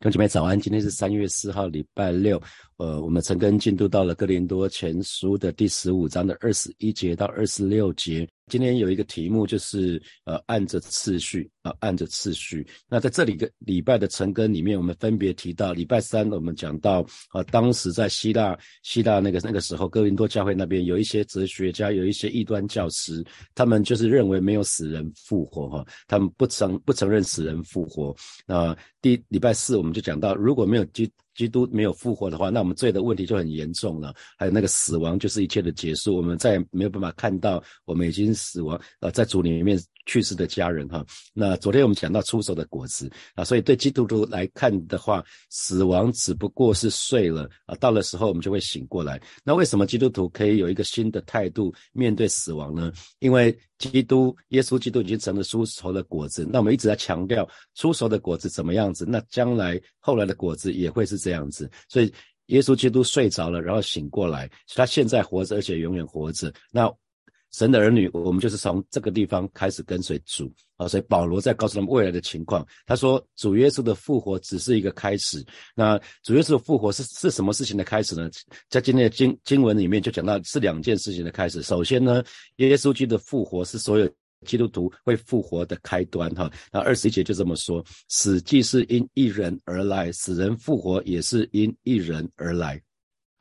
弟兄姐妹早安，今天是三月四号，礼拜六。呃，我们陈根进度到了哥林多前书的第十五章的二十一节到二十六节。今天有一个题目，就是呃，按着次序啊，按着次序。那在这里个礼拜的陈根里面，我们分别提到，礼拜三我们讲到啊，当时在希腊希腊那个那个时候，哥林多教会那边有一些哲学家，有一些异端教师，他们就是认为没有死人复活哈，他们不承不承认死人复活。那第礼拜四我们就讲到，如果没有基基督没有复活的话，那我们罪的问题就很严重了。还有那个死亡就是一切的结束，我们再也没有办法看到我们已经死亡呃在主里面去世的家人哈。那昨天我们讲到出手的果子啊，所以对基督徒来看的话，死亡只不过是睡了啊，到了时候我们就会醒过来。那为什么基督徒可以有一个新的态度面对死亡呢？因为基督耶稣基督已经成了出熟的果子。那我们一直在强调出熟的果子怎么样子，那将来后来的果子也会是这样子。所以耶稣基督睡着了，然后醒过来，他现在活着，而且永远活着。那神的儿女，我们就是从这个地方开始跟随主啊。所以保罗在告诉他们未来的情况，他说主耶稣的复活只是一个开始。那主耶稣的复活是是什么事情的开始呢？在今天的经经文里面就讲到是两件事情的开始。首先呢，耶稣基督的复活是所有。基督徒会复活的开端，哈，那二十一节就这么说：死既是因一人而来，死人复活也是因一人而来。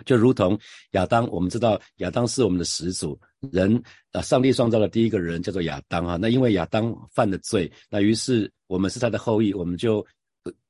就如同亚当，我们知道亚当是我们的始祖，人啊，上帝创造了第一个人叫做亚当，哈，那因为亚当犯了罪，那于是我们是他的后裔，我们就。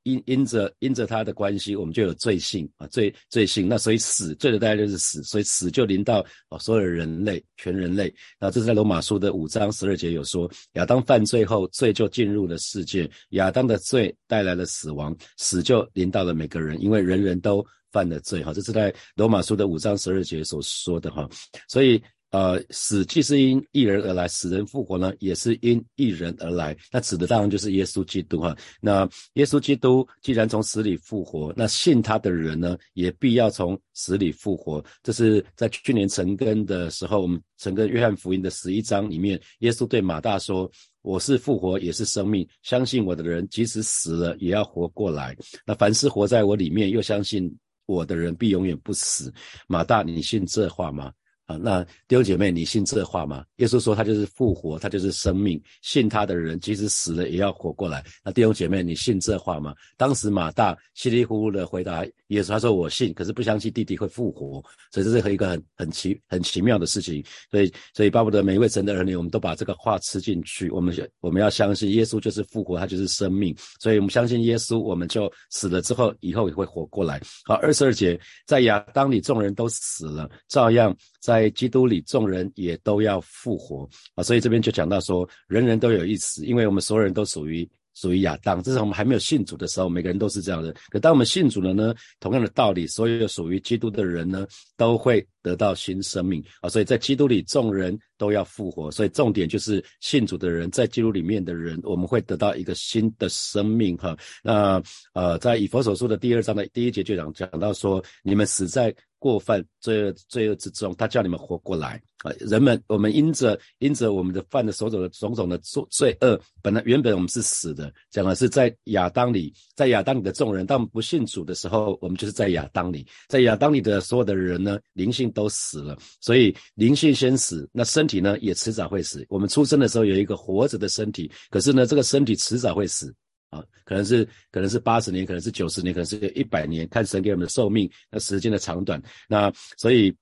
因因着因着他的关系，我们就有罪性啊，罪罪性。那所以死罪的代价就是死，所以死就临到啊所有人类，全人类。那这是在罗马书的五章十二节有说，亚当犯罪后，罪就进入了世界，亚当的罪带来了死亡，死就临到了每个人，因为人人都犯了罪哈。这是在罗马书的五章十二节所说的哈，所以。呃，死既是因一人而来，死人复活呢，也是因一人而来。那指的当然就是耶稣基督哈。那耶稣基督既然从死里复活，那信他的人呢，也必要从死里复活。这是在去年成根的时候，我们成根约翰福音的十一章里面，耶稣对马大说：“我是复活，也是生命。相信我的人，即使死了，也要活过来。那凡是活在我里面，又相信我的人，必永远不死。”马大，你信这话吗？啊，那弟兄姐妹，你信这话吗？耶稣说他就是复活，他就是生命，信他的人即使死了也要活过来。那弟兄姐妹，你信这话吗？当时马大稀里糊涂的回答耶稣，他说我信，可是不相信弟弟会复活，所以这是一个很很奇很奇妙的事情。所以所以巴不得每一位神的儿女，我们都把这个话吃进去。我们我们要相信耶稣就是复活，他就是生命。所以我们相信耶稣，我们就死了之后，以后也会活过来。好，二十二节，在亚当里众人都死了，照样。在基督里，众人也都要复活啊！所以这边就讲到说，人人都有一死，因为我们所有人都属于属于亚当。这是我们还没有信主的时候，每个人都是这样的。可当我们信主了呢，同样的道理，所有属于基督的人呢，都会得到新生命啊！所以在基督里，众人都要复活。所以重点就是信主的人，在基督里面的人，我们会得到一个新的生命哈。那呃，在以佛所书的第二章的第一节就讲讲到说，你们死在。过犯罪恶罪恶之中，他叫你们活过来啊！人们，我们因着因着我们的犯的所走的种种的罪罪恶，本来原本我们是死的，讲的是在亚当里，在亚当里的众人，当不信主的时候，我们就是在亚当里，在亚当里的所有的人呢，灵性都死了，所以灵性先死，那身体呢也迟早会死。我们出生的时候有一个活着的身体，可是呢，这个身体迟早会死。啊，可能是可能是八十年，可能是九十年，可能是一百年，看神给我们的寿命，那时间的长短。那所以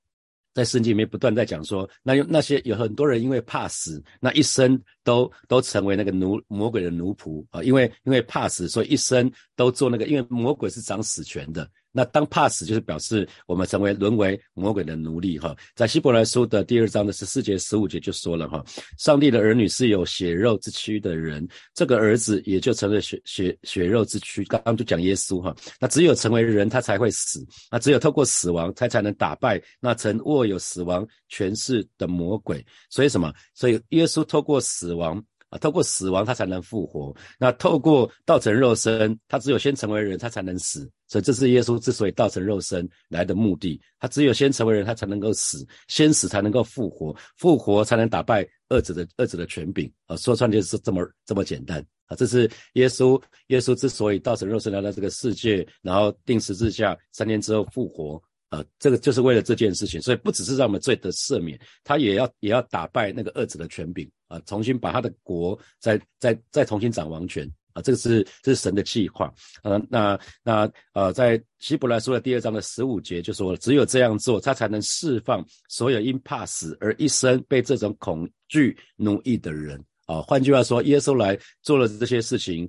在圣经里面不断在讲说，那有那些有很多人因为怕死，那一生都都成为那个奴魔鬼的奴仆啊，因为因为怕死，所以一生都做那个，因为魔鬼是掌死权的。那当怕死，就是表示我们成为沦为魔鬼的奴隶哈。在希伯来书的第二章的十四节、十五节就说了哈，上帝的儿女是有血肉之躯的人，这个儿子也就成了血血血肉之躯。刚刚就讲耶稣哈，那只有成为人，他才会死，那只有透过死亡，他才能打败那曾握有死亡权势的魔鬼。所以什么？所以耶稣透过死亡。啊，透过死亡他才能复活。那透过道成肉身，他只有先成为人，他才能死。所以这是耶稣之所以道成肉身来的目的。他只有先成为人，他才能够死，先死才能够复活，复活才能打败恶者的恶者的权柄。啊，说穿就是这么这么简单。啊，这是耶稣耶稣之所以道成肉身来到这个世界，然后定十字架，三天之后复活。啊，这个就是为了这件事情，所以不只是让我们罪得赦免，他也要也要打败那个恶者的权柄啊，重新把他的国再再再重新掌王权啊，这个是这是神的计划呃。那那呃，在希伯来书的第二章的十五节就说，只有这样做，他才能释放所有因怕死而一生被这种恐惧奴役的人啊。换句话说，耶稣来做了这些事情。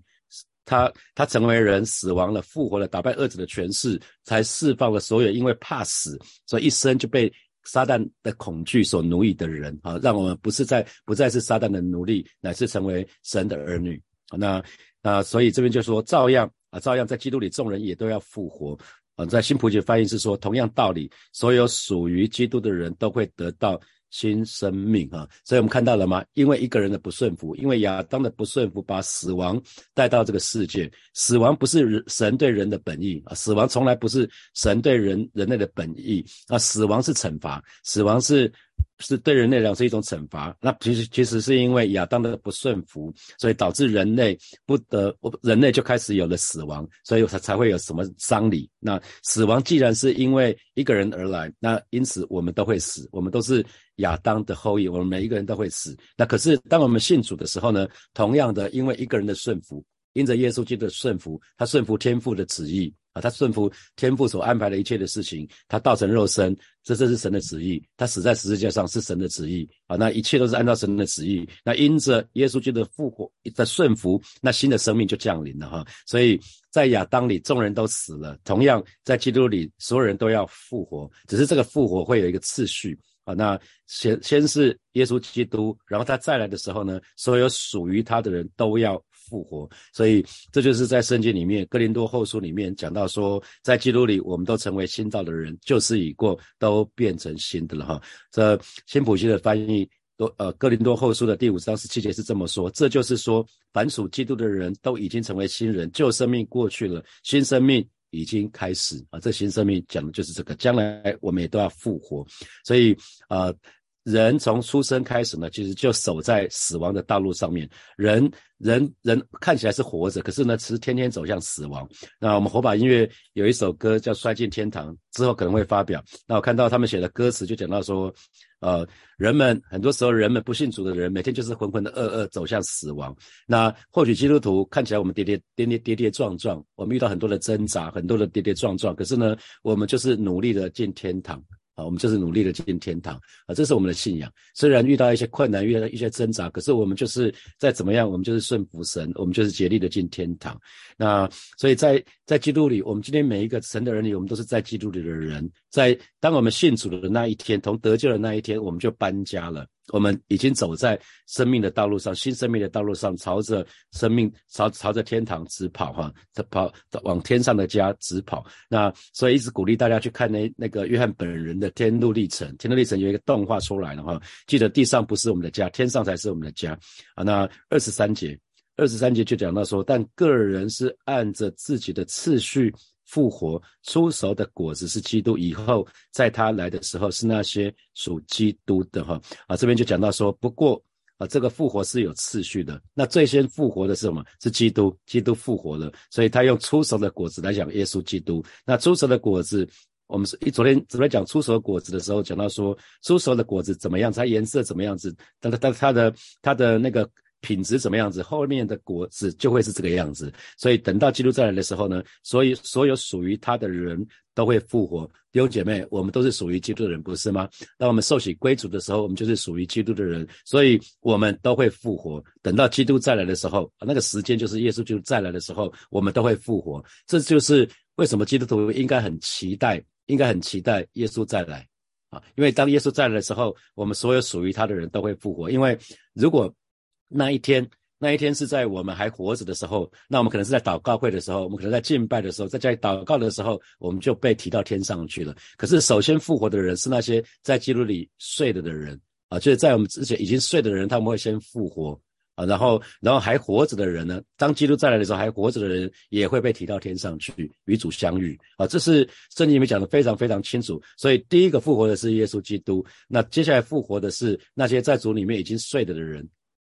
他他成为人死亡了复活了打败恶者的权势，才释放了所有因为怕死所以一生就被撒旦的恐惧所奴役的人啊，让我们不是在不再是撒旦的奴隶，乃是成为神的儿女那那所以这边就说照样啊，照样在基督里众人也都要复活啊。在新普济翻译是说，同样道理，所有属于基督的人都会得到。新生命啊，所以我们看到了吗？因为一个人的不顺服，因为亚当的不顺服，把死亡带到这个世界。死亡不是神对人的本意啊，死亡从来不是神对人人类的本意啊，死亡是惩罚，死亡是是对人类来讲是一种惩罚。那其实其实是因为亚当的不顺服，所以导致人类不得，人类就开始有了死亡，所以才才会有什么丧礼。那死亡既然是因为一个人而来，那因此我们都会死，我们都是。亚当的后裔，我们每一个人都会死。那可是当我们信主的时候呢？同样的，因为一个人的顺服，因着耶稣基督的顺服，他顺服天父的旨意他顺服天父所安排的一切的事情，他道成肉身，这这是神的旨意。他死在十字架上是神的旨意啊，那一切都是按照神的旨意。那因着耶稣基督的复活的顺服，那新的生命就降临了哈。所以在亚当里众人都死了，同样在基督里所有人都要复活，只是这个复活会有一个次序。啊，那先先是耶稣基督，然后他再来的时候呢，所有属于他的人都要复活，所以这就是在圣经里面哥林多后书里面讲到说，在基督里我们都成为新造的人，旧事已过，都变成新的了哈。这新普西的翻译都呃哥林多后书的第五章十七节是这么说，这就是说凡属基督的人都已经成为新人，旧生命过去了，新生命。已经开始啊！这新生命讲的就是这个，将来我们也都要复活。所以啊，人从出生开始呢，其实就守在死亡的道路上面。人人人看起来是活着，可是呢，其实天天走向死亡。那我们火把音乐有一首歌叫《摔进天堂》，之后可能会发表。那我看到他们写的歌词就讲到说。呃，人们很多时候，人们不信主的人，每天就是浑浑的噩噩走向死亡。那或许基督徒看起来我们跌跌跌跌跌跌撞撞，我们遇到很多的挣扎，很多的跌跌撞撞。可是呢，我们就是努力的进天堂。啊，我们就是努力的进天堂啊，这是我们的信仰。虽然遇到一些困难，遇到一些挣扎，可是我们就是再怎么样，我们就是顺服神，我们就是竭力的进天堂。那所以在在基督里，我们今天每一个神的儿女，我们都是在基督里的人。在当我们信主的那一天，从得救的那一天，我们就搬家了。我们已经走在生命的道路上，新生命的道路上，朝着生命朝朝着天堂直跑哈，跑往天上的家直跑。那所以一直鼓励大家去看那那个约翰本人的天路历程，天路历程有一个动画出来了哈。记得地上不是我们的家，天上才是我们的家啊。那二十三节，二十三节就讲到说，但个人是按着自己的次序。复活出熟的果子是基督，以后在他来的时候是那些属基督的哈啊，这边就讲到说，不过啊，这个复活是有次序的。那最先复活的是什么？是基督，基督复活了，所以他用出熟的果子来讲耶稣基督。那出熟的果子，我们是昨天昨天讲出熟的果子的时候，讲到说出熟的果子怎么样，它颜色怎么样子，但它但它的它的那个。品质怎么样子，后面的果子就会是这个样子。所以等到基督再来的时候呢，所以所有属于他的人都会复活。弟兄姐妹，我们都是属于基督的人，不是吗？当我们受洗归主的时候，我们就是属于基督的人，所以我们都会复活。等到基督再来的时候，那个时间就是耶稣基督再来的时候，我们都会复活。这就是为什么基督徒应该很期待，应该很期待耶稣再来啊！因为当耶稣再来的时候，我们所有属于他的人都会复活。因为如果那一天，那一天是在我们还活着的时候，那我们可能是在祷告会的时候，我们可能在敬拜的时候，在家里祷告的时候，我们就被提到天上去了。可是首先复活的人是那些在基督里睡了的人啊，就是在我们之前已经睡的人，他们会先复活啊，然后然后还活着的人呢，当基督再来的时候，还活着的人也会被提到天上去与主相遇啊，这是圣经里面讲的非常非常清楚。所以第一个复活的是耶稣基督，那接下来复活的是那些在主里面已经睡了的人。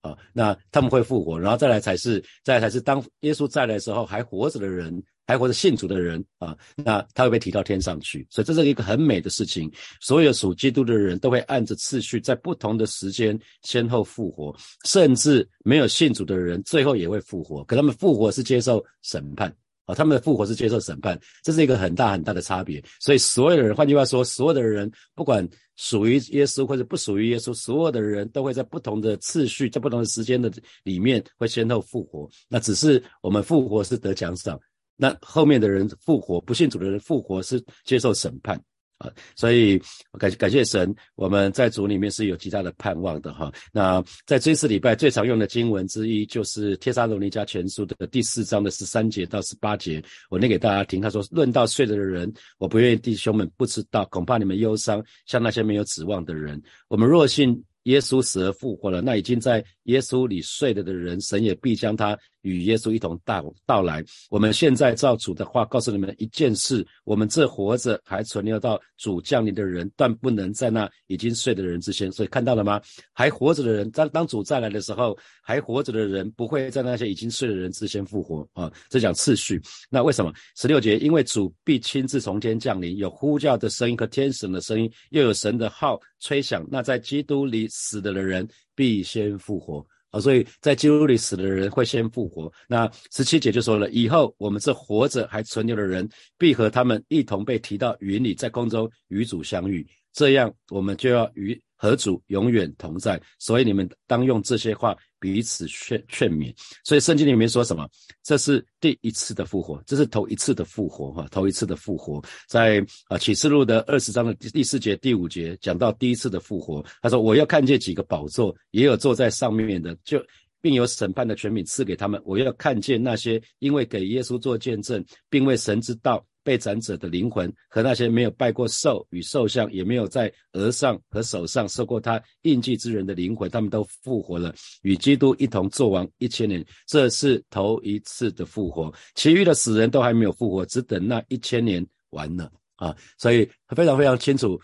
啊，那他们会复活，然后再来才是，再来才是当耶稣再来的时候，还活着的人，还活着信主的人啊，那他会被提到天上去，所以这是一个很美的事情。所有属基督的人都会按着次序，在不同的时间先后复活，甚至没有信主的人最后也会复活，可他们复活是接受审判。啊，他们的复活是接受审判，这是一个很大很大的差别。所以所有的人，换句话说，所有的人，不管属于耶稣或者不属于耶稣，所有的人都会在不同的次序、在不同的时间的里面会先后复活。那只是我们复活是得奖赏，那后面的人复活，不信主的人复活是接受审判。啊，所以感感谢神，我们在主里面是有极大的盼望的哈。那在这次礼拜最常用的经文之一，就是《帖撒罗尼迦前书》的第四章的十三节到十八节，我念给大家听。他说：“论到睡着的人，我不愿意弟兄们不知道，恐怕你们忧伤，像那些没有指望的人。我们若信耶稣死而复活了，那已经在耶稣里睡了的人，神也必将他。”与耶稣一同到到来。我们现在照主的话告诉你们一件事：我们这活着还存留到主降临的人，断不能在那已经睡的人之前。所以看到了吗？还活着的人，当当主再来的时候，还活着的人不会在那些已经睡的人之前复活啊！这讲次序。那为什么？十六节，因为主必亲自从天降临，有呼叫的声音和天神的声音，又有神的号吹响。那在基督里死的的人必先复活。所以在基督里死的人会先复活。那十七节就说了，以后我们这活着还存留的人，必和他们一同被提到云里，在空中与主相遇。这样，我们就要与。和主永远同在，所以你们当用这些话彼此劝劝勉。所以圣经里面说什么？这是第一次的复活，这是头一次的复活，哈，头一次的复活。在啊启示录的二十章的第四节、第五节讲到第一次的复活。他说：“我要看见几个宝座，也有坐在上面的，就并有审判的权柄赐给他们。我要看见那些因为给耶稣做见证，并为神之道。”被斩者的灵魂和那些没有拜过兽与兽像，也没有在额上和手上受过他印记之人的灵魂，他们都复活了，与基督一同作王一千年。这是头一次的复活，其余的死人都还没有复活，只等那一千年完了啊！所以非常非常清楚。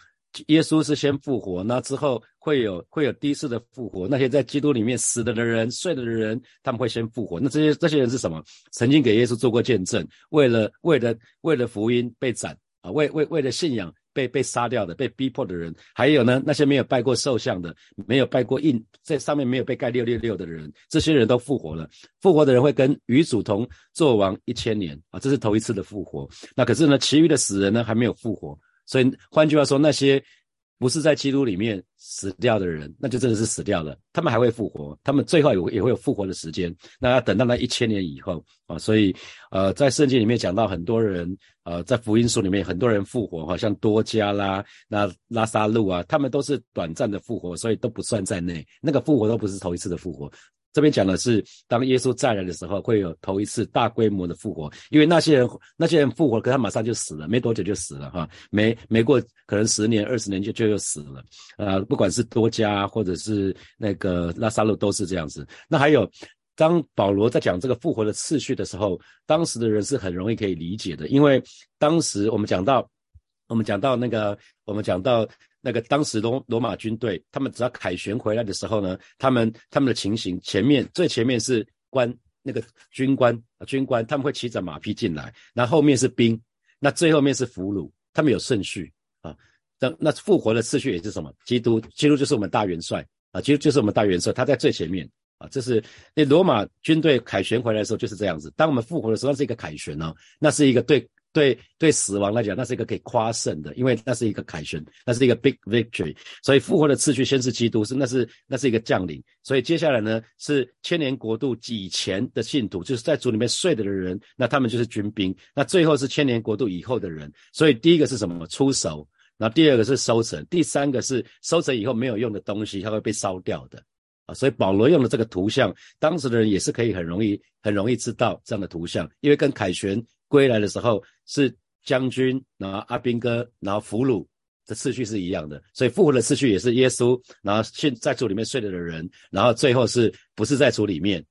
耶稣是先复活，那之后会有会有第一次的复活。那些在基督里面死了的人、睡了的人，他们会先复活。那这些这些人是什么？曾经给耶稣做过见证，为了为了为了福音被斩啊，为为为了信仰被被杀掉的、被逼迫的人，还有呢那些没有拜过兽像的、没有拜过印在上面没有被盖六六六的人，这些人都复活了。复活的人会跟与主同作王一千年啊，这是头一次的复活。那可是呢，其余的死人呢还没有复活。所以换句话说，那些不是在基督里面死掉的人，那就真的是死掉了。他们还会复活，他们最后也也会有复活的时间。那要等到那一千年以后啊。所以呃，在圣经里面讲到很多人呃，在福音书里面很多人复活，好像多加啦、那拉萨路啊，他们都是短暂的复活，所以都不算在内。那个复活都不是头一次的复活。这边讲的是，当耶稣再来的时候，会有头一次大规模的复活，因为那些人那些人复活，可他马上就死了，没多久就死了哈，没没过可能十年二十年就就又死了，呃，不管是多加或者是那个拉萨路都是这样子。那还有，当保罗在讲这个复活的次序的时候，当时的人是很容易可以理解的，因为当时我们讲到，我们讲到那个，我们讲到。那个当时罗罗马军队，他们只要凯旋回来的时候呢，他们他们的情形，前面最前面是官那个军官军官，他们会骑着马匹进来，那后面是兵，那最后面是俘虏，他们有顺序啊。那那复活的次序也是什么？基督，基督就是我们大元帅啊，基督就是我们大元帅，他在最前面啊。这是那罗马军队凯旋回来的时候就是这样子。当我们复活的时候，那是一个凯旋哦，那是一个对。对对，死亡来讲，那是一个可以夸胜的，因为那是一个凯旋，那是一个 big victory。所以复活的次序先是基督，是那是那是一个降临。所以接下来呢，是千年国度以前的信徒，就是在主里面睡的的人，那他们就是军兵。那最后是千年国度以后的人。所以第一个是什么？出手。然后第二个是收成，第三个是收成以后没有用的东西，它会被烧掉的啊。所以保罗用的这个图像，当时的人也是可以很容易很容易知道这样的图像，因为跟凯旋。归来的时候是将军，然后阿兵哥，然后俘虏的次序是一样的，所以复活的次序也是耶稣，然后现在主里面睡了的人，然后最后是不是在主里面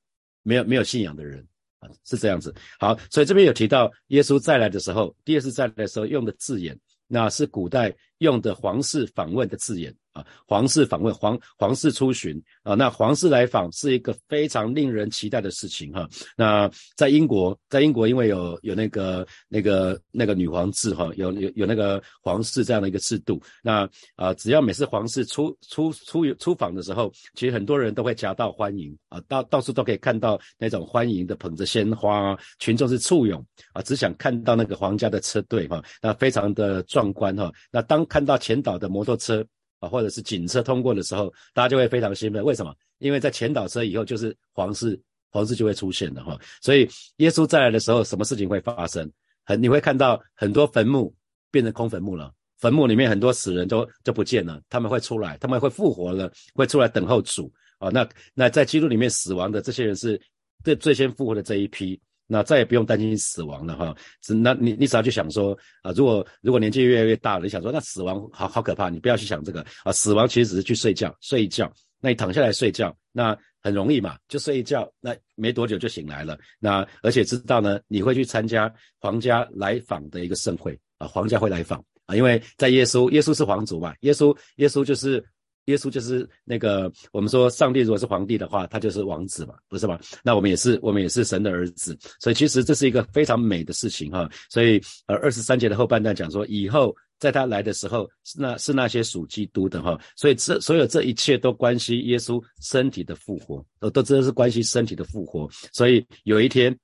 没有没有信仰的人啊？是这样子。好，所以这边有提到耶稣再来的时候，第二次再来的时候用的字眼，那是古代用的皇室访问的字眼。啊，皇室访问，皇皇室出巡啊，那皇室来访是一个非常令人期待的事情哈。那在英国，在英国因为有有那个那个那个女皇制哈，有有有那个皇室这样的一个制度。那啊，只要每次皇室出出出出访的时候，其实很多人都会夹道欢迎啊，到到处都可以看到那种欢迎的捧着鲜花，群众是簇拥啊，只想看到那个皇家的车队哈，那非常的壮观哈。那当看到前导的摩托车。啊，或者是警车通过的时候，大家就会非常兴奋。为什么？因为在前导车以后就是皇室，皇室就会出现的哈。所以耶稣再来的时候，什么事情会发生？很你会看到很多坟墓变成空坟墓了，坟墓里面很多死人都就不见了，他们会出来，他们会复活了，会出来等候主啊。那那在基督里面死亡的这些人是最最先复活的这一批。那再也不用担心死亡了哈，只那你你只要去想说啊，如果如果年纪越来越大了，你想说那死亡好好可怕，你不要去想这个。啊，死亡其实只是去睡觉睡一觉，那你躺下来睡觉，那很容易嘛，就睡一觉，那没多久就醒来了，那而且知道呢，你会去参加皇家来访的一个盛会啊，皇家会来访。啊，因为在耶稣，耶稣是皇族嘛，耶稣耶稣就是。耶稣就是那个，我们说上帝如果是皇帝的话，他就是王子嘛，不是吗？那我们也是，我们也是神的儿子，所以其实这是一个非常美的事情哈。所以呃，二十三节的后半段讲说，以后在他来的时候，是那是那些属基督的哈。所以这所有这一切都关系耶稣身体的复活，都都真的是关系身体的复活。所以有一天。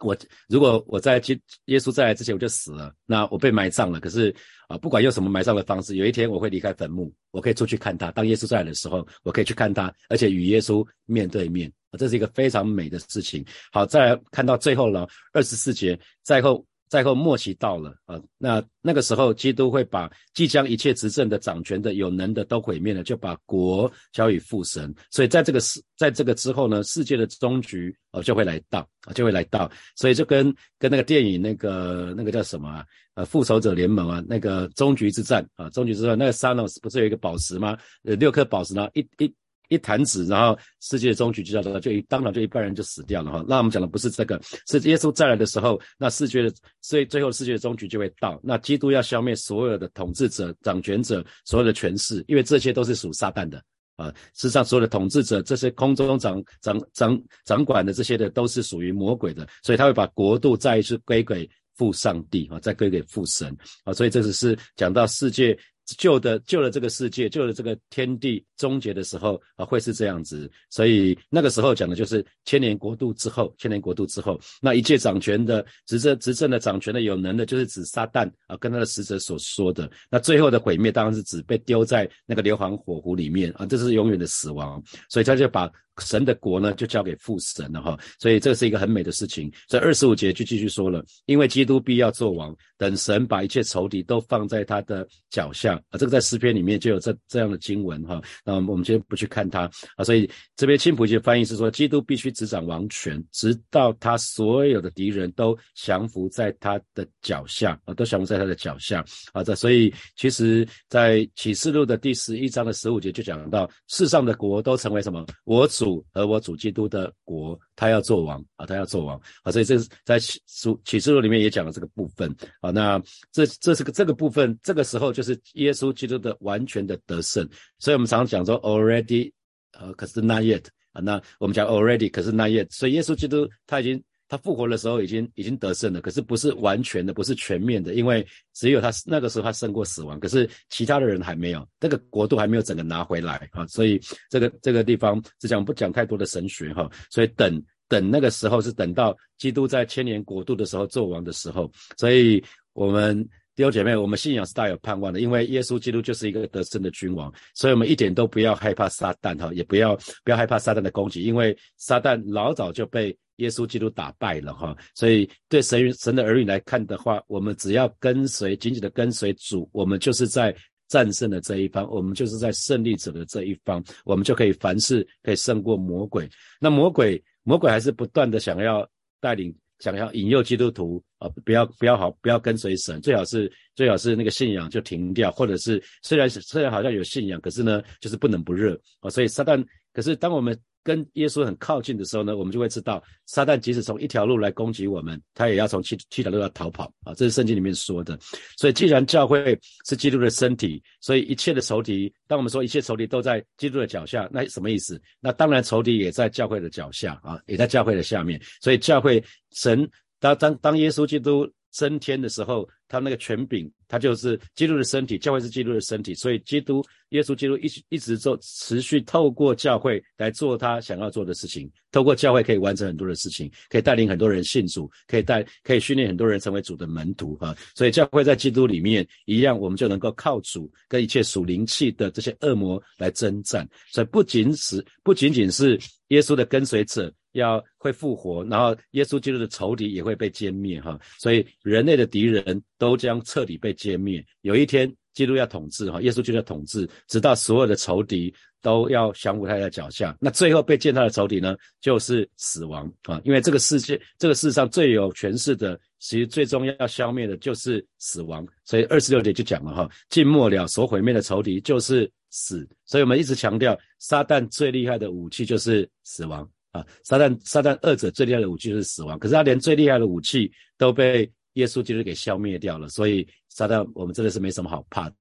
我如果我在接耶稣再来之前我就死了，那我被埋葬了。可是啊，不管用什么埋葬的方式，有一天我会离开坟墓，我可以出去看他。当耶稣再来的时候，我可以去看他，而且与耶稣面对面这是一个非常美的事情。好，再来看到最后了，二十四节，在后。再后末期到了啊，那那个时候，基督会把即将一切执政的、掌权的、有能的都毁灭了，就把国交与父神。所以在这个世，在这个之后呢，世界的终局哦就会来到啊，就会来到。所以就跟跟那个电影那个那个叫什么啊？呃，复仇者联盟啊，那个终局之战啊，终局之战，那个沙诺斯不是有一个宝石吗？呃，六颗宝石呢，一一。一弹指，然后世界的终局就叫做就一当场就一半人就死掉了哈。那我们讲的不是这个，是耶稣再来的时候，那世界的最最后世界的终局就会到。那基督要消灭所有的统治者、掌权者、所有的权势，因为这些都是属撒旦的啊。世上，所有的统治者、这些空中掌掌掌掌管的这些的都是属于魔鬼的，所以他会把国度再一次归给父上帝啊，再归给父神啊。所以这只是讲到世界。救的救了这个世界，救了这个天地终结的时候啊，会是这样子。所以那个时候讲的就是千年国度之后，千年国度之后，那一切掌权的、执政、执政的、掌权的、有能的，就是指撒旦啊，跟他的使者所说的。那最后的毁灭当然是指被丢在那个硫磺火湖里面啊，这是永远的死亡。所以他就把。神的国呢，就交给父神了哈，所以这是一个很美的事情。在二十五节就继续说了，因为基督必要做王，等神把一切仇敌都放在他的脚下啊。这个在诗篇里面就有这这样的经文哈。那我们今天不去看它啊，所以这边青浦节翻译是说，基督必须执掌王权，直到他所有的敌人都降服在他的脚下啊，都降服在他的脚下啊。这所以其实，在启示录的第十一章的十五节就讲到，世上的国都成为什么？我主。主和我主基督的国，他要做王啊，他要做王啊，所以这是在启书启示录里面也讲了这个部分啊。那这这是个这个部分，这个时候就是耶稣基督的完全的得胜。所以我们常常讲说 already，呃，可是 not yet 啊。那我们讲 already，可是 not yet。所以耶稣基督他已经。他复活的时候已经已经得胜了，可是不是完全的，不是全面的，因为只有他那个时候他胜过死亡，可是其他的人还没有，这个国度还没有整个拿回来啊，所以这个这个地方只讲不讲太多的神学哈，所以等等那个时候是等到基督在千年国度的时候做王的时候，所以我们。弟兄姐妹，我们信仰是大有盼望的，因为耶稣基督就是一个得胜的君王，所以我们一点都不要害怕撒旦哈，也不要不要害怕撒旦的攻击，因为撒旦老早就被耶稣基督打败了哈。所以对神神的儿女来看的话，我们只要跟随紧紧的跟随主，我们就是在战胜的这一方，我们就是在胜利者的这一方，我们就可以凡事可以胜过魔鬼。那魔鬼魔鬼还是不断的想要带领。想要引诱基督徒啊，不要不要好，不要跟随神，最好是最好是那个信仰就停掉，或者是虽然虽然好像有信仰，可是呢，就是不冷不热啊。所以撒旦，可是当我们跟耶稣很靠近的时候呢，我们就会知道，撒旦即使从一条路来攻击我们，他也要从七七条路要逃跑啊！这是圣经里面说的。所以，既然教会是基督的身体，所以一切的仇敌，当我们说一切仇敌都在基督的脚下，那什么意思？那当然仇敌也在教会的脚下啊，也在教会的下面。所以，教会神当当当耶稣基督。升天的时候，他那个权柄，他就是基督的身体，教会是基督的身体，所以基督耶稣基督一一直做，持续透过教会来做他想要做的事情，透过教会可以完成很多的事情，可以带领很多人信主，可以带可以训练很多人成为主的门徒哈。所以教会在基督里面一样，我们就能够靠主跟一切属灵气的这些恶魔来征战。所以不仅是不仅仅是耶稣的跟随者。要会复活，然后耶稣基督的仇敌也会被歼灭，哈，所以人类的敌人都将彻底被歼灭。有一天，基督要统治，哈，耶稣基督要统治，直到所有的仇敌都要降服他的脚下。那最后被践踏的仇敌呢，就是死亡，啊，因为这个世界，这个世上最有权势的，其实最终要消灭的就是死亡。所以二十六节就讲了，哈，尽末了所毁灭的仇敌就是死。所以我们一直强调，撒旦最厉害的武器就是死亡。啊，撒旦撒旦二者最厉害的武器就是死亡，可是他连最厉害的武器都被耶稣基督给消灭掉了，所以撒旦我们真的是没什么好怕的。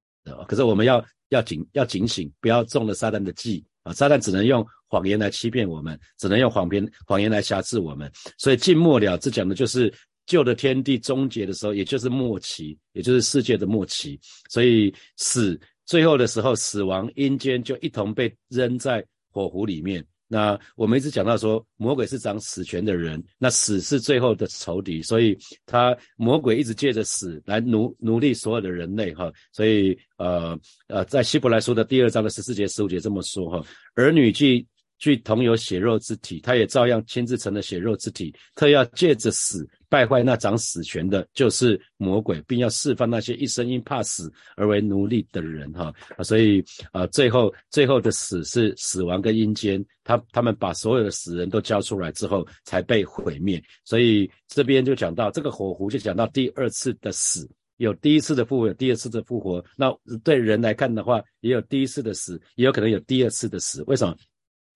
可是我们要要警要警醒，不要中了撒旦的计啊！撒旦只能用谎言来欺骗我们，只能用谎言谎言来辖制我们。所以尽末了，这讲的就是旧的天地终结的时候，也就是末期，也就是世界的末期。所以死最后的时候，死亡阴间就一同被扔在火湖里面。那我们一直讲到说，魔鬼是掌死权的人，那死是最后的仇敌，所以他魔鬼一直借着死来奴奴隶所有的人类哈，所以呃呃，在希伯来书的第二章的十四节十五节这么说哈，儿女既具同有血肉之体，他也照样亲自成了血肉之体，他要借着死败坏那掌死权的，就是魔鬼，并要释放那些一生因怕死而为奴隶的人哈，所以啊，最后最后的死是死亡跟阴间，他他们把所有的死人都交出来之后才被毁灭，所以这边就讲到这个火湖，就讲到第二次的死，有第一次的复活，有第二次的复活，那对人来看的话，也有第一次的死，也有可能有第二次的死，为什么？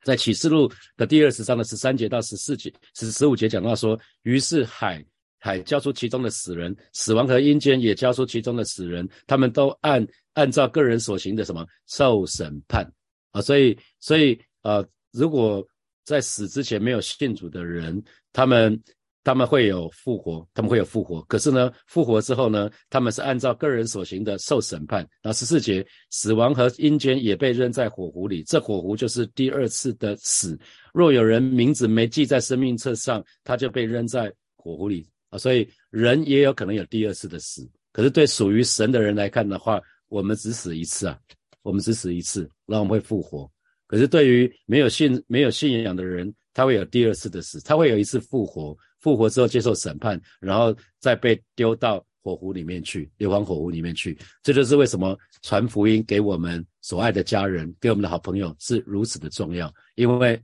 在启示录的第二十章的十三节到十四节、十十五节讲到说，于是海海交出其中的死人，死亡和阴间也交出其中的死人，他们都按按照个人所行的什么受审判啊，所以所以呃，如果在死之前没有信主的人，他们。他们会有复活，他们会有复活。可是呢，复活之后呢，他们是按照个人所行的受审判。然后十四节，死亡和阴间也被扔在火湖里。这火湖就是第二次的死。若有人名字没记在生命册上，他就被扔在火湖里啊。所以人也有可能有第二次的死。可是对属于神的人来看的话，我们只死一次啊，我们只死一次，那我们会复活。可是对于没有信、没有信仰的人，他会有第二次的死，他会有一次复活。复活之后接受审判，然后再被丢到火湖里面去，硫磺火湖里面去。这就是为什么传福音给我们所爱的家人，给我们的好朋友是如此的重要。因为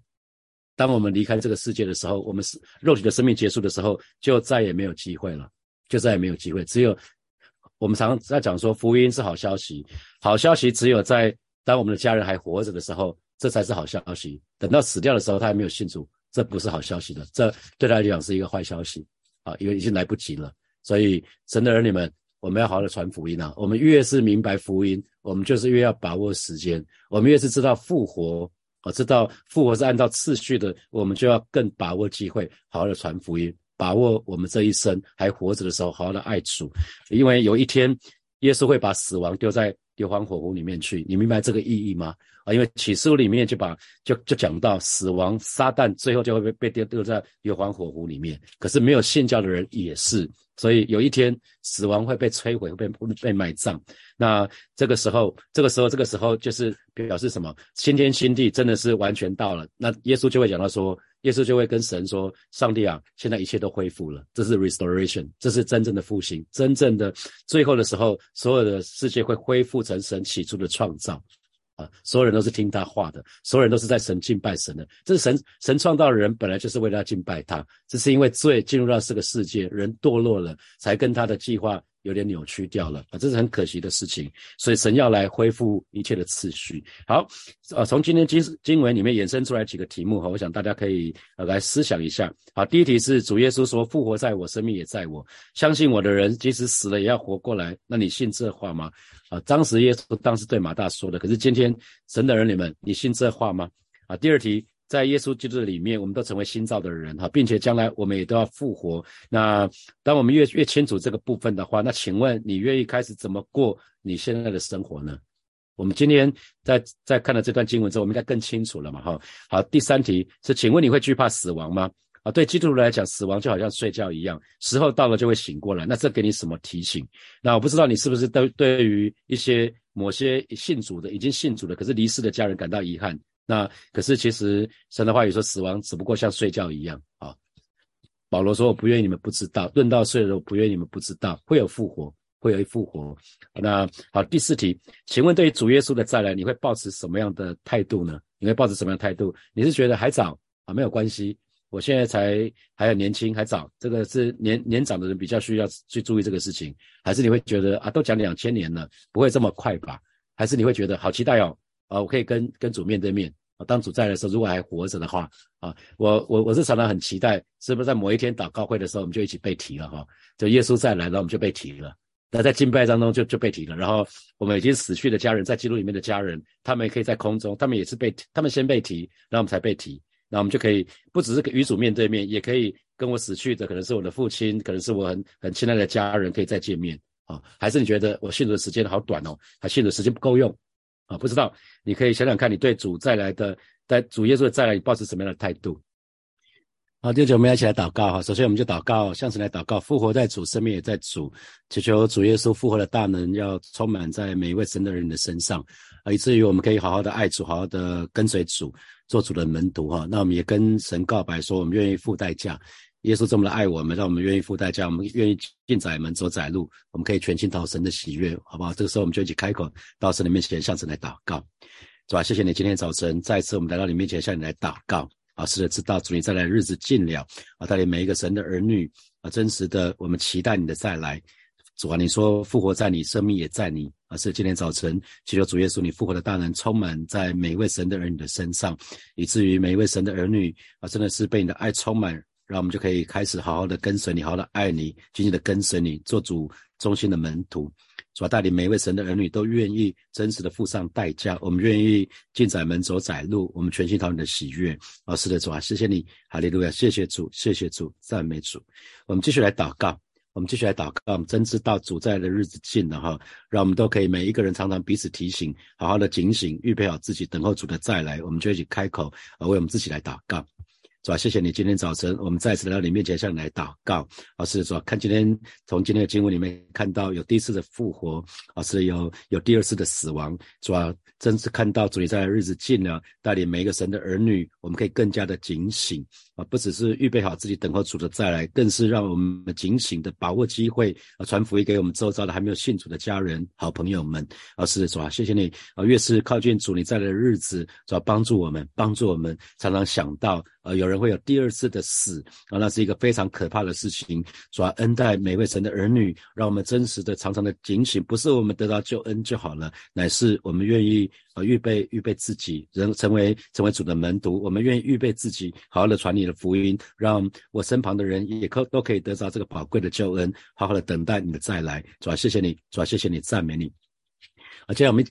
当我们离开这个世界的时候，我们是肉体的生命结束的时候，就再也没有机会了，就再也没有机会。只有我们常常在讲说，福音是好消息，好消息只有在当我们的家人还活着的时候，这才是好消息。等到死掉的时候，他还没有信主。这不是好消息的，这对他来讲是一个坏消息啊，因为已经来不及了。所以神的儿女们，我们要好好的传福音啊。我们越是明白福音，我们就是越要把握时间。我们越是知道复活，我知道复活是按照次序的，我们就要更把握机会，好好的传福音，把握我们这一生还活着的时候，好好的爱主。因为有一天，耶稣会把死亡丢在硫磺火湖里面去。你明白这个意义吗？啊，因为启示录里面就把就就讲到死亡，撒旦最后就会被被丢丢在硫磺火湖里面。可是没有信教的人也是，所以有一天死亡会被摧毁，会被被埋葬。那这个时候，这个时候，这个时候就是表示什么？新天新地真的是完全到了。那耶稣就会讲到说，耶稣就会跟神说：“上帝啊，现在一切都恢复了，这是 restoration，这是真正的复兴，真正的最后的时候，所有的世界会恢复成神起初的创造。”啊，所有人都是听他话的，所有人都是在神敬拜神的。这是神神创造的人本来就是为了要敬拜他，只是因为罪进入到这个世界，人堕落了，才跟他的计划有点扭曲掉了啊，这是很可惜的事情。所以神要来恢复一切的次序。好，呃，从今天经经文里面衍生出来几个题目哈，我想大家可以呃来思想一下。好，第一题是主耶稣说复活在我，生命也在我，相信我的人即使死了也要活过来。那你信这话吗？啊，当时耶稣当时对马大说的，可是今天神的儿女们，你信这话吗？啊，第二题。在耶稣基督里面，我们都成为新造的人哈，并且将来我们也都要复活。那当我们越越清楚这个部分的话，那请问你愿意开始怎么过你现在的生活呢？我们今天在在看了这段经文之后，我们应该更清楚了嘛哈。好，第三题是，请问你会惧怕死亡吗？啊，对基督徒来讲，死亡就好像睡觉一样，时候到了就会醒过来。那这给你什么提醒？那我不知道你是不是都对于一些某些信主的、已经信主的，可是离世的家人感到遗憾。那可是，其实神的话语说，死亡只不过像睡觉一样啊。保罗说：“我不愿意你们不知道，论到岁了，我不愿意你们不知道，会有复活，会有复活。”那好，第四题，请问对于主耶稣的再来，你会抱持什么样的态度呢？你会抱持什么样的态度？你是觉得还早啊？没有关系，我现在才还很年轻，还早。这个是年年长的人比较需要去注意这个事情，还是你会觉得啊，都讲两千年了，不会这么快吧？还是你会觉得好期待哦？啊，我可以跟跟主面对面啊。当主在的时候，如果还活着的话啊，我我我是常常很期待，是不是在某一天祷告会的时候，我们就一起被提了哈？就耶稣再来然后，我们就被提了。那在敬拜当中就就被提了。然后我们已经死去的家人，在记录里面的家人，他们也可以在空中，他们也是被他们先被提，然后我们才被提。那我们就可以不只是与主面对面，也可以跟我死去的，可能是我的父亲，可能是我很很亲爱的家人，可以再见面啊？还是你觉得我信主的时间好短哦？还信主时间不够用？啊，不知道，你可以想想看，你对主再来的，在主耶稣的再来，你抱持什么样的态度？好，弟兄姐妹，我们一起来祷告哈。首先，我们就祷告，向神来祷告，复活在主，生命也在主，祈求主耶稣复活的大能要充满在每一位神的人的身上，啊，以至于我们可以好好的爱主，好好的跟随主，做主的门徒哈。那我们也跟神告白说，我们愿意付代价。耶稣这么的爱我们，让我们愿意付代价，我们愿意进窄门走窄路，我们可以全心讨神的喜悦，好不好？这个时候我们就一起开口到神的面前，向神来祷告，是吧？谢谢你今天早晨再次我们来到你面前，向你来祷告啊！是的，知道主你再来的日子近了啊！带领每一个神的儿女啊，真实的我们期待你的再来。主啊，你说复活在你，生命也在你啊！是今天早晨祈求主耶稣，你复活的大能充满在每一位神的儿女的身上，以至于每一位神的儿女啊，真的是被你的爱充满。让我们就可以开始好好的跟随你，好好的爱你，紧紧的跟随你，做主中心的门徒，主啊带领每一位神的儿女都愿意真实的付上代价。我们愿意进窄门走窄路，我们全心讨你的喜悦。哦，是的，主啊，谢谢你，哈利路亚，谢谢主，谢谢主，赞美主。我们继续来祷告，我们继续来祷告。我们真知道主在的日子近了哈，让我们都可以每一个人常常彼此提醒，好好的警醒，预备好自己，等候主的再来。我们就一起开口，啊，为我们自己来祷告。主啊，谢谢你今天早晨，我们再次来到你面前向你来祷告。老师说，看今天从今天的经文里面看到有第一次的复活，老师有有第二次的死亡。主啊，真是看到主你在日子近了，带领每一个神的儿女，我们可以更加的警醒啊，不只是预备好自己等候主的再来，更是让我们警醒的把握机会啊，传福音给我们周遭的还没有信主的家人、好朋友们。老师说，谢谢你啊，越是靠近主你在的日子，主要帮助我们，帮助我们常常想到。呃，有人会有第二次的死啊，那是一个非常可怕的事情。主要恩待每位神的儿女，让我们真实的、常常的警醒，不是我们得到救恩就好了，乃是我们愿意啊预备预备自己，人成为成为主的门徒。我们愿意预备自己，好好的传你的福音，让我身旁的人也可都可以得到这个宝贵的救恩，好好的等待你的再来。主要谢谢你，主要谢谢你，赞美你。而且我们。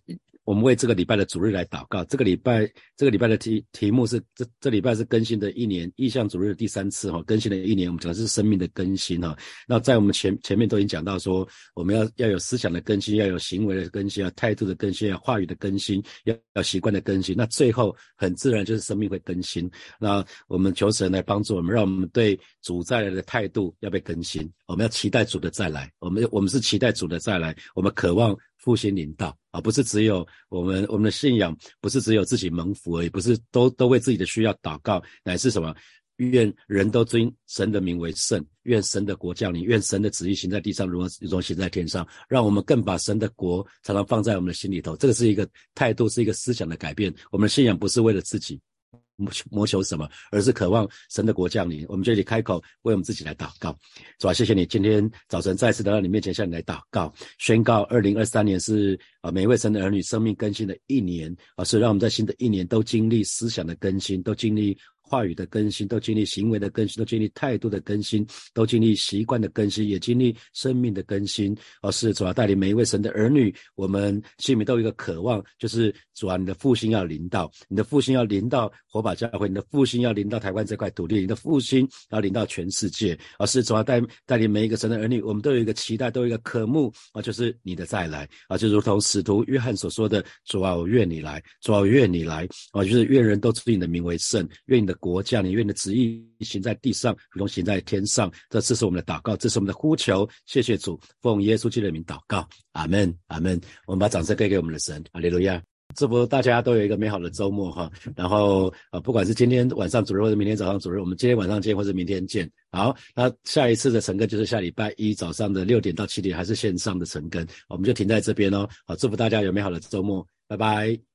我们为这个礼拜的主日来祷告。这个礼拜，这个礼拜的题题目是这这礼拜是更新的一年，意向主日的第三次哈，更新的一年，我们讲的是生命的更新哈。那在我们前前面都已经讲到说，我们要要有思想的更新，要有行为的更新，要态度的更新，要话语的更新，要要习惯的更新。那最后很自然就是生命会更新。那我们求神来帮助我们，让我们对主再来的态度要被更新。我们要期待主的再来，我们我们是期待主的再来，我们渴望。复兴领导啊，不是只有我们我们的信仰，不是只有自己蒙福而已，不是都都为自己的需要祷告，乃是什么？愿人都尊神的名为圣，愿神的国降临，愿神的旨意行在地上，如何如行在天上。让我们更把神的国常常放在我们的心里头。这个是一个态度，是一个思想的改变。我们的信仰不是为了自己。谋求什么，而是渴望神的国降临。我们这里开口为我们自己来祷告，是吧，谢谢你今天早晨再次来到你面前，向你来祷告，宣告二零二三年是啊每一位神的儿女生命更新的一年啊，是让我们在新的一年都经历思想的更新，都经历。话语的更新，都经历行为的更新，都经历态度的更新，都经历习惯的更新，也经历生命的更新。而是主要带领每一位神的儿女，我们心里都有一个渴望，就是主啊，你的复兴要临到，你的复兴要临到火把教会，你的复兴要临到台湾这块土地，你的复兴要临到全世界。而是主要带带领每一个神的儿女，我们都有一个期待，都有一个渴慕啊，就是你的再来啊，就如同使徒约翰所说的：主啊，我愿你来，主啊，我愿你来啊，就是愿人都知你的名为圣，愿你的。国降，你愿的旨意行在地上，如同行在天上。这这是我们的祷告，这是我们的呼求。谢谢主，奉耶稣基督的名祷告，阿门，阿门。我们把掌声给给我们的神，阿利路亚。祝福大家都有一个美好的周末哈。然后呃，不管是今天晚上主日或者明天早上主日，我们今天晚上见或者明天见。好，那下一次的晨更就是下礼拜一早上的六点到七点，还是线上的晨更，我们就停在这边哦。好，祝福大家有美好的周末，拜拜。